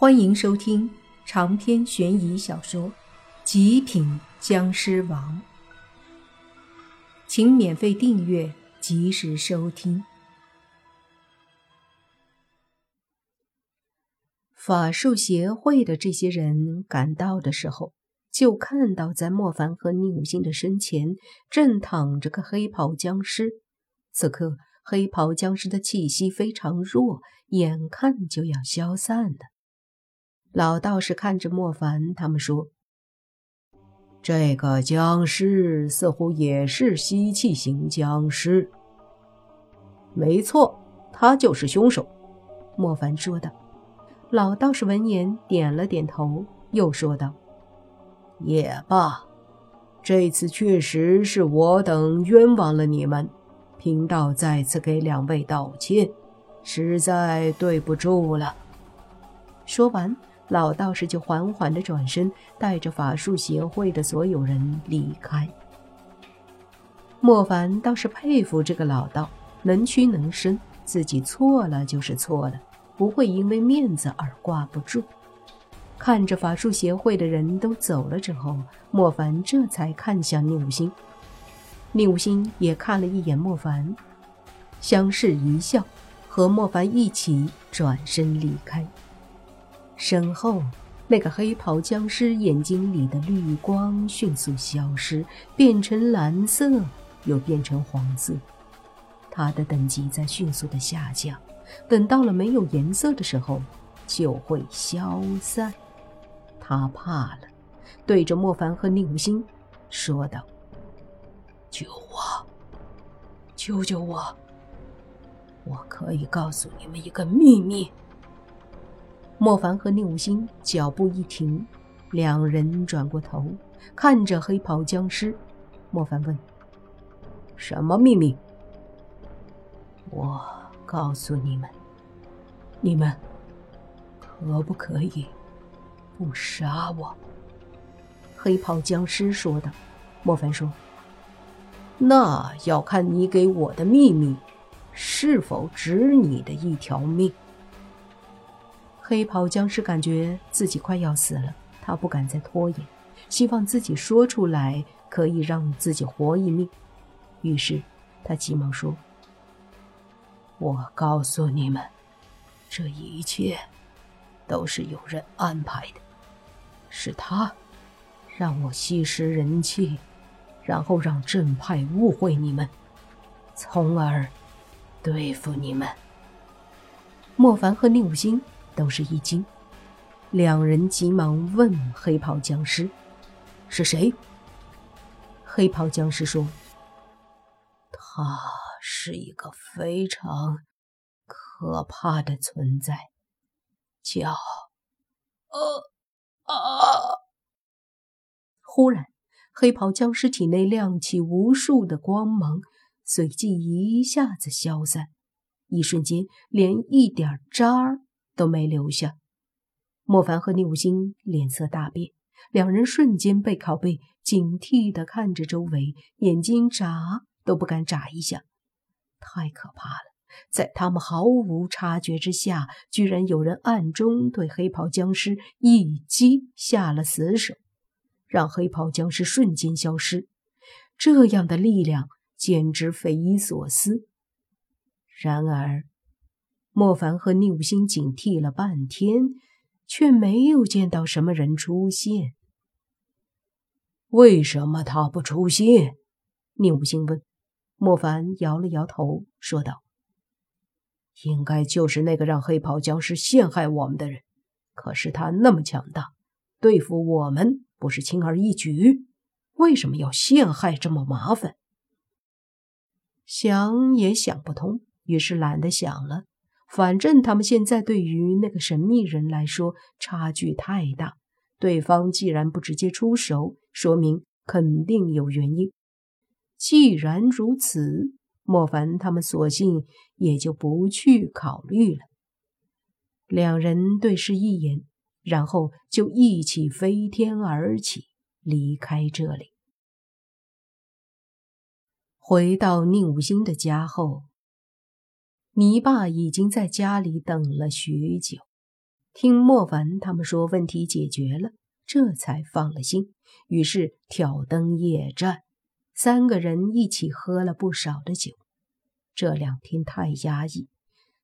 欢迎收听长篇悬疑小说《极品僵尸王》，请免费订阅，及时收听。法术协会的这些人赶到的时候，就看到在莫凡和宁武星的身前正躺着个黑袍僵尸。此刻，黑袍僵尸的气息非常弱，眼看就要消散了。老道士看着莫凡，他们说：“这个僵尸似乎也是吸气型僵尸。”“没错，他就是凶手。”莫凡说道。老道士闻言点了点头，又说道：“也罢，这次确实是我等冤枉了你们，贫道再次给两位道歉，实在对不住了。”说完。老道士就缓缓地转身，带着法术协会的所有人离开。莫凡倒是佩服这个老道，能屈能伸，自己错了就是错了，不会因为面子而挂不住。看着法术协会的人都走了之后，莫凡这才看向宁武星。宁武星也看了一眼莫凡，相视一笑，和莫凡一起转身离开。身后，那个黑袍僵尸眼睛里的绿光迅速消失，变成蓝色，又变成黄色。他的等级在迅速的下降，等到了没有颜色的时候，就会消散。他怕了，对着莫凡和宁无心说道：“救我！救救我！我可以告诉你们一个秘密。”莫凡和宁武星脚步一停，两人转过头，看着黑袍僵尸。莫凡问：“什么秘密？”我告诉你们，你们可不可以不杀我？”黑袍僵尸说道。莫凡说：“那要看你给我的秘密是否值你的一条命。”黑袍僵尸感觉自己快要死了，他不敢再拖延，希望自己说出来可以让自己活一命。于是他急忙说：“我告诉你们，这一切都是有人安排的，是他让我吸食人气，然后让正派误会你们，从而对付你们。”莫凡和宁武星。都是一惊，两人急忙问黑袍僵尸：“是谁？”黑袍僵尸说：“他是一个非常可怕的存在，叫……呃啊！”忽然，黑袍僵尸体内亮起无数的光芒，随即一下子消散，一瞬间连一点渣儿。都没留下。莫凡和宁武星脸色大变，两人瞬间背靠背，警惕地看着周围，眼睛眨都不敢眨一下。太可怕了！在他们毫无察觉之下，居然有人暗中对黑袍僵尸一击下了死手，让黑袍僵尸瞬间消失。这样的力量简直匪夷所思。然而。莫凡和宁武星警惕了半天，却没有见到什么人出现。为什么他不出现？宁武星问。莫凡摇了摇头，说道：“应该就是那个让黑袍僵尸陷害我们的人。可是他那么强大，对付我们不是轻而易举？为什么要陷害这么麻烦？”想也想不通，于是懒得想了。反正他们现在对于那个神秘人来说差距太大，对方既然不直接出手，说明肯定有原因。既然如此，莫凡他们索性也就不去考虑了。两人对视一眼，然后就一起飞天而起，离开这里。回到宁武星的家后。泥爸已经在家里等了许久，听莫凡他们说问题解决了，这才放了心。于是挑灯夜战，三个人一起喝了不少的酒。这两天太压抑，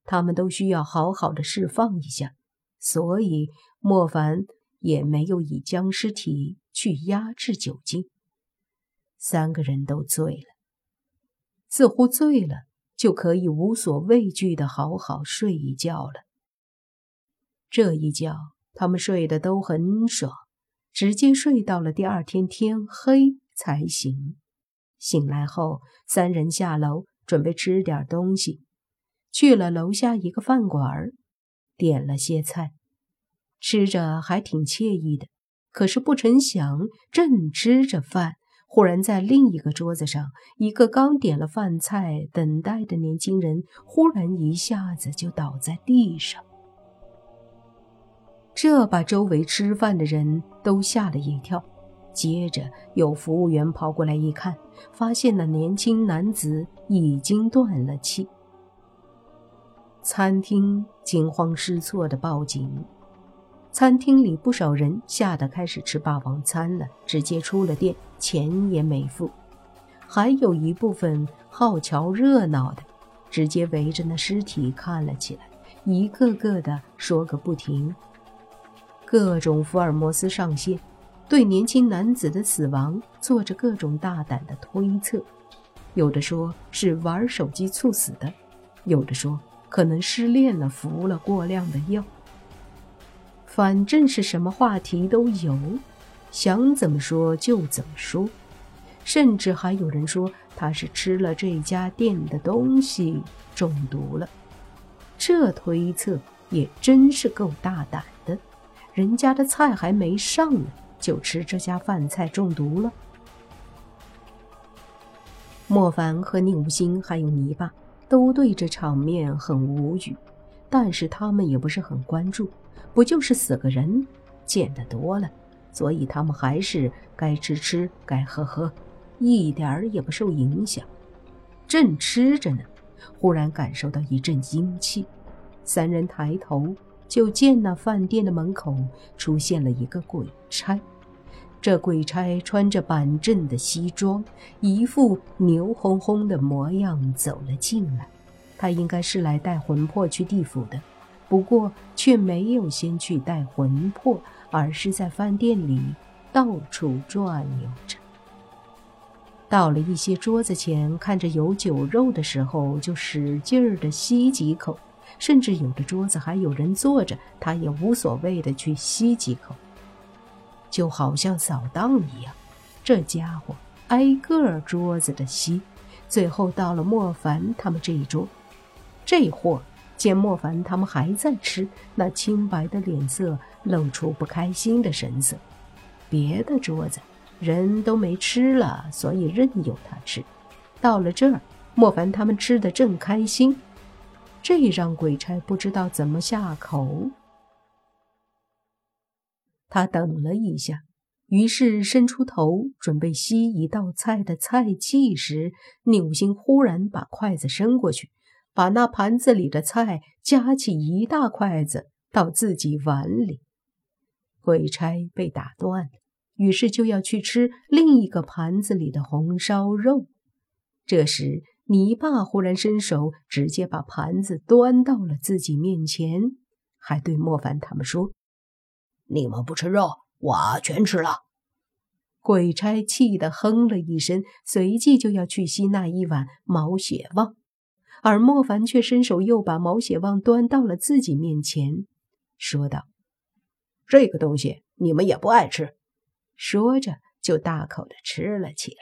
他们都需要好好的释放一下，所以莫凡也没有以僵尸体去压制酒精。三个人都醉了，似乎醉了就可以无所畏惧的好好睡一觉了。这一觉，他们睡得都很爽，直接睡到了第二天天黑才醒。醒来后，三人下楼准备吃点东西，去了楼下一个饭馆，点了些菜，吃着还挺惬意的。可是不成想，正吃着饭，忽然在另一个桌子上，一个刚点了饭菜等待的年轻人，忽然一下子就倒在地上。这把周围吃饭的人都吓了一跳，接着有服务员跑过来一看，发现那年轻男子已经断了气。餐厅惊慌失措的报警，餐厅里不少人吓得开始吃霸王餐了，直接出了店，钱也没付。还有一部分好瞧热闹的，直接围着那尸体看了起来，一个个的说个不停。各种福尔摩斯上线，对年轻男子的死亡做着各种大胆的推测。有的说是玩手机猝死的，有的说可能失恋了，服了过量的药。反正是什么话题都有，想怎么说就怎么说。甚至还有人说他是吃了这家店的东西中毒了。这推测也真是够大胆的。人家的菜还没上呢，就吃这家饭菜中毒了。莫凡和宁无心还有泥巴都对这场面很无语，但是他们也不是很关注，不就是死个人，见得多了，所以他们还是该吃吃，该喝喝，一点儿也不受影响。正吃着呢，忽然感受到一阵阴气，三人抬头。就见那饭店的门口出现了一个鬼差，这鬼差穿着板正的西装，一副牛哄哄的模样走了进来。他应该是来带魂魄去地府的，不过却没有先去带魂魄，而是在饭店里到处转悠着。到了一些桌子前，看着有酒肉的时候，就使劲儿的吸几口。甚至有的桌子还有人坐着，他也无所谓的去吸几口，就好像扫荡一样。这家伙挨个桌子的吸，最后到了莫凡他们这一桌，这货见莫凡他们还在吃，那清白的脸色露出不开心的神色。别的桌子人都没吃了，所以任由他吃。到了这儿，莫凡他们吃的正开心。这让鬼差不知道怎么下口。他等了一下，于是伸出头准备吸一道菜的菜气时，宁心忽然把筷子伸过去，把那盘子里的菜夹起一大筷子到自己碗里。鬼差被打断了，于是就要去吃另一个盘子里的红烧肉。这时。泥巴忽然伸手，直接把盘子端到了自己面前，还对莫凡他们说：“你们不吃肉，我全吃了。”鬼差气得哼了一声，随即就要去吸那一碗毛血旺，而莫凡却伸手又把毛血旺端到了自己面前，说道：“这个东西你们也不爱吃。”说着就大口的吃了起来。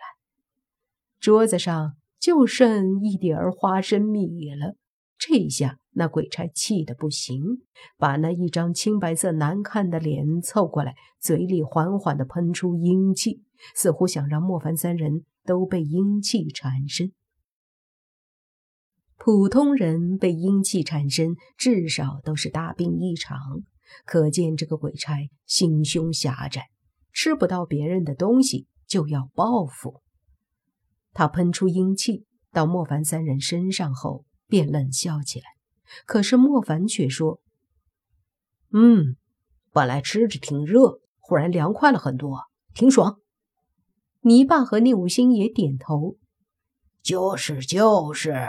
桌子上。就剩一点儿花生米了。这下那鬼差气得不行，把那一张青白色难看的脸凑过来，嘴里缓缓地喷出阴气，似乎想让莫凡三人都被阴气缠身。普通人被阴气缠身，至少都是大病一场。可见这个鬼差心胸狭窄，吃不到别人的东西就要报复。他喷出阴气到莫凡三人身上后，便冷笑起来。可是莫凡却说：“嗯，本来吃着挺热，忽然凉快了很多，挺爽。泥巴和聂武星也点头。就是就是。